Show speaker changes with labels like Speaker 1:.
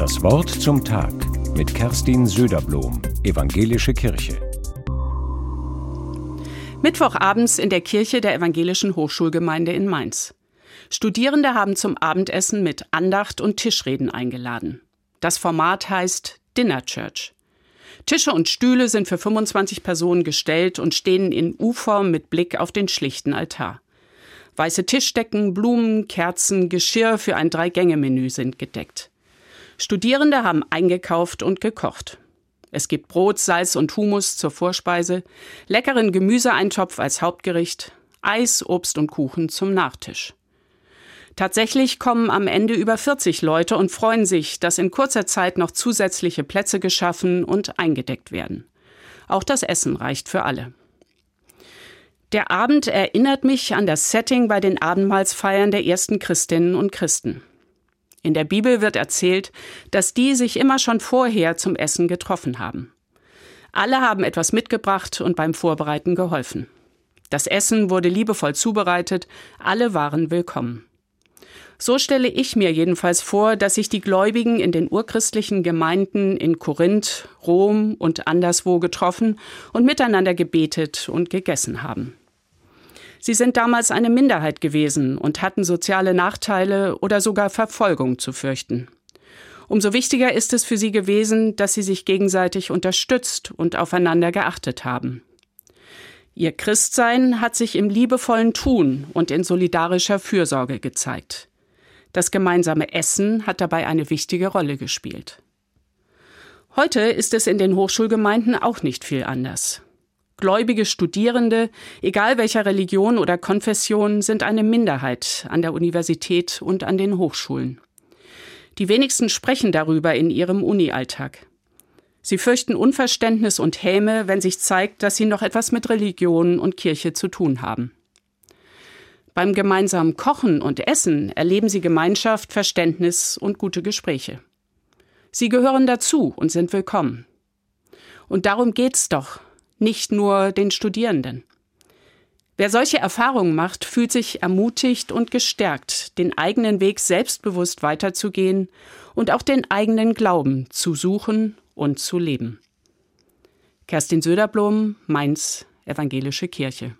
Speaker 1: Das Wort zum Tag mit Kerstin Söderblom, Evangelische Kirche.
Speaker 2: Mittwochabends in der Kirche der Evangelischen Hochschulgemeinde in Mainz. Studierende haben zum Abendessen mit Andacht und Tischreden eingeladen. Das Format heißt Dinner Church. Tische und Stühle sind für 25 Personen gestellt und stehen in U-Form mit Blick auf den schlichten Altar. Weiße Tischdecken, Blumen, Kerzen, Geschirr für ein Drei-Gänge-Menü sind gedeckt. Studierende haben eingekauft und gekocht. Es gibt Brot, Salz und Humus zur Vorspeise, leckeren Gemüseeintopf als Hauptgericht, Eis, Obst und Kuchen zum Nachtisch. Tatsächlich kommen am Ende über 40 Leute und freuen sich, dass in kurzer Zeit noch zusätzliche Plätze geschaffen und eingedeckt werden. Auch das Essen reicht für alle. Der Abend erinnert mich an das Setting bei den Abendmahlsfeiern der ersten Christinnen und Christen. In der Bibel wird erzählt, dass die sich immer schon vorher zum Essen getroffen haben. Alle haben etwas mitgebracht und beim Vorbereiten geholfen. Das Essen wurde liebevoll zubereitet, alle waren willkommen. So stelle ich mir jedenfalls vor, dass sich die Gläubigen in den urchristlichen Gemeinden in Korinth, Rom und anderswo getroffen und miteinander gebetet und gegessen haben. Sie sind damals eine Minderheit gewesen und hatten soziale Nachteile oder sogar Verfolgung zu fürchten. Umso wichtiger ist es für sie gewesen, dass sie sich gegenseitig unterstützt und aufeinander geachtet haben. Ihr Christsein hat sich im liebevollen Tun und in solidarischer Fürsorge gezeigt. Das gemeinsame Essen hat dabei eine wichtige Rolle gespielt. Heute ist es in den Hochschulgemeinden auch nicht viel anders. Gläubige Studierende, egal welcher Religion oder Konfession, sind eine Minderheit an der Universität und an den Hochschulen. Die wenigsten sprechen darüber in ihrem Uni-Alltag. Sie fürchten Unverständnis und Häme, wenn sich zeigt, dass sie noch etwas mit Religion und Kirche zu tun haben. Beim gemeinsamen Kochen und Essen erleben sie Gemeinschaft, Verständnis und gute Gespräche. Sie gehören dazu und sind willkommen. Und darum geht's doch, nicht nur den Studierenden. Wer solche Erfahrungen macht, fühlt sich ermutigt und gestärkt, den eigenen Weg selbstbewusst weiterzugehen und auch den eigenen Glauben zu suchen und zu leben. Kerstin Söderblom, Mainz, Evangelische Kirche.